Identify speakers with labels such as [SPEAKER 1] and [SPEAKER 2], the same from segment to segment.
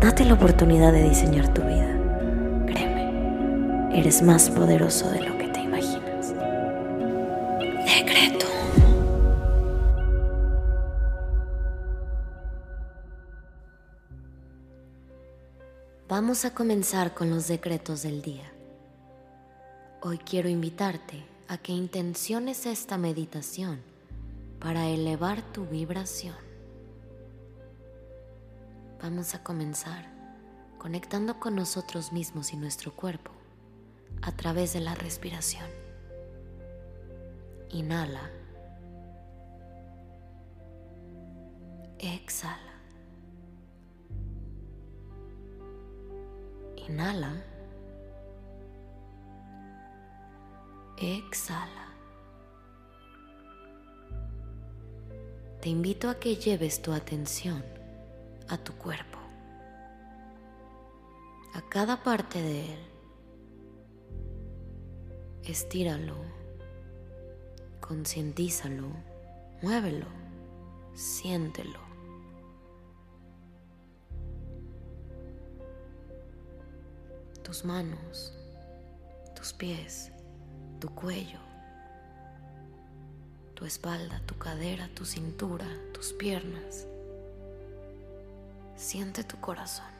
[SPEAKER 1] Date la oportunidad de diseñar tu vida. Créeme, eres más poderoso de lo que te imaginas. Decreto. Vamos a comenzar con los decretos del día. Hoy quiero invitarte a que intenciones esta meditación para elevar tu vibración. Vamos a comenzar conectando con nosotros mismos y nuestro cuerpo a través de la respiración. Inhala. Exhala. Inhala. Exhala. Te invito a que lleves tu atención a tu cuerpo, a cada parte de él. Estíralo, concientízalo, muévelo, siéntelo. Tus manos, tus pies, tu cuello, tu espalda, tu cadera, tu cintura, tus piernas. Siente tu corazón.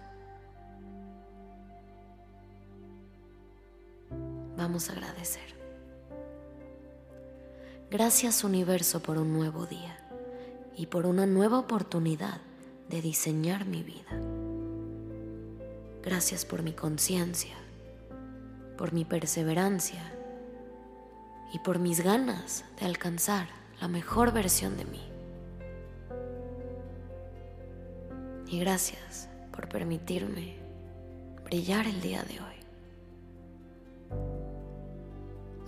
[SPEAKER 1] Vamos a agradecer. Gracias universo por un nuevo día y por una nueva oportunidad de diseñar mi vida. Gracias por mi conciencia, por mi perseverancia y por mis ganas de alcanzar la mejor versión de mí. Y gracias por permitirme brillar el día de hoy.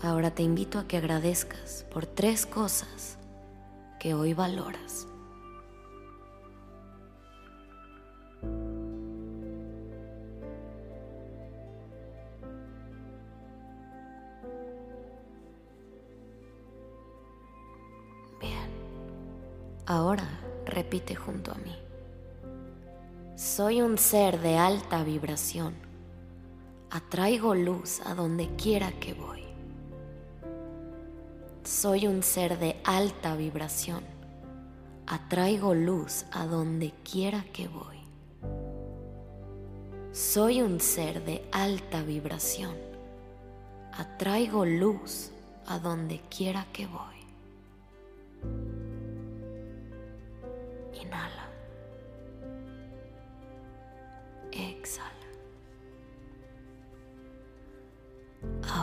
[SPEAKER 1] Ahora te invito a que agradezcas por tres cosas que hoy valoras. Bien, ahora repite junto a mí. Soy un ser de alta vibración. Atraigo luz a donde quiera que voy. Soy un ser de alta vibración. Atraigo luz a donde quiera que voy. Soy un ser de alta vibración. Atraigo luz a donde quiera que voy. Inhala.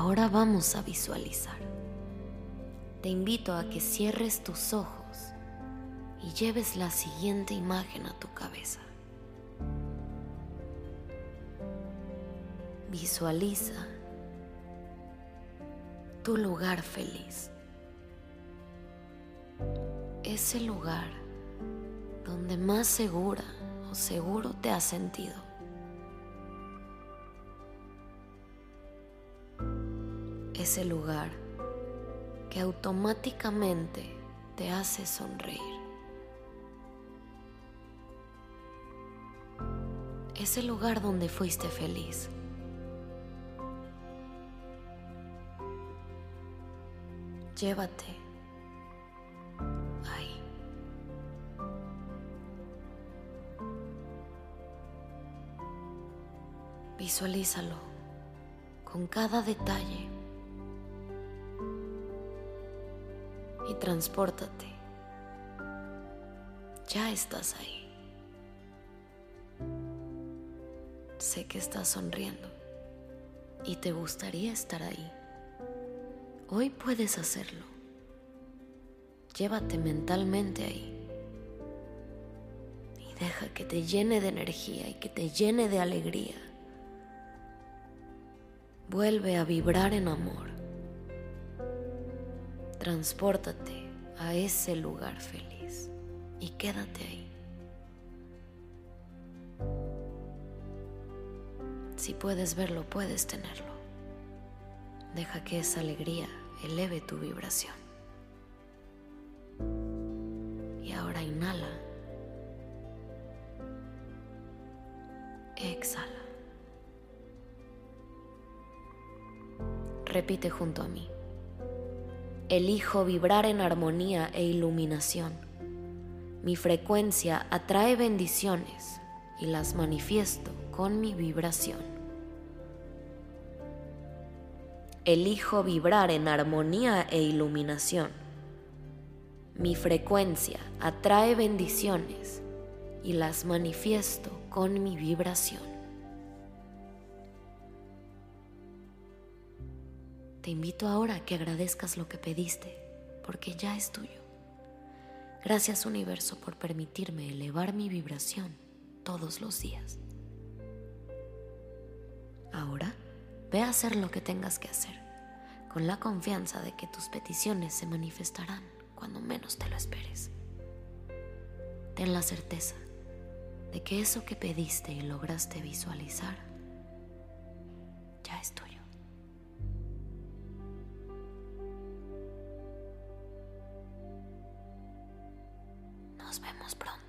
[SPEAKER 1] Ahora vamos a visualizar. Te invito a que cierres tus ojos y lleves la siguiente imagen a tu cabeza. Visualiza tu lugar feliz. Ese lugar donde más segura o seguro te has sentido. Ese lugar que automáticamente te hace sonreír. Ese lugar donde fuiste feliz. Llévate ahí. Visualízalo con cada detalle. Y transpórtate. Ya estás ahí. Sé que estás sonriendo y te gustaría estar ahí. Hoy puedes hacerlo. Llévate mentalmente ahí. Y deja que te llene de energía y que te llene de alegría Vuelve a vibrar en amor. Transpórtate a ese lugar feliz y quédate ahí. Si puedes verlo, puedes tenerlo. Deja que esa alegría eleve tu vibración. Y ahora inhala. Exhala. Repite junto a mí. Elijo vibrar en armonía e iluminación. Mi frecuencia atrae bendiciones y las manifiesto con mi vibración. Elijo vibrar en armonía e iluminación. Mi frecuencia atrae bendiciones y las manifiesto con mi vibración. Te invito ahora a que agradezcas lo que pediste, porque ya es tuyo. Gracias universo por permitirme elevar mi vibración todos los días. Ahora, ve a hacer lo que tengas que hacer, con la confianza de que tus peticiones se manifestarán cuando menos te lo esperes. Ten la certeza de que eso que pediste y lograste visualizar ya es tuyo. Nos vemos pronto.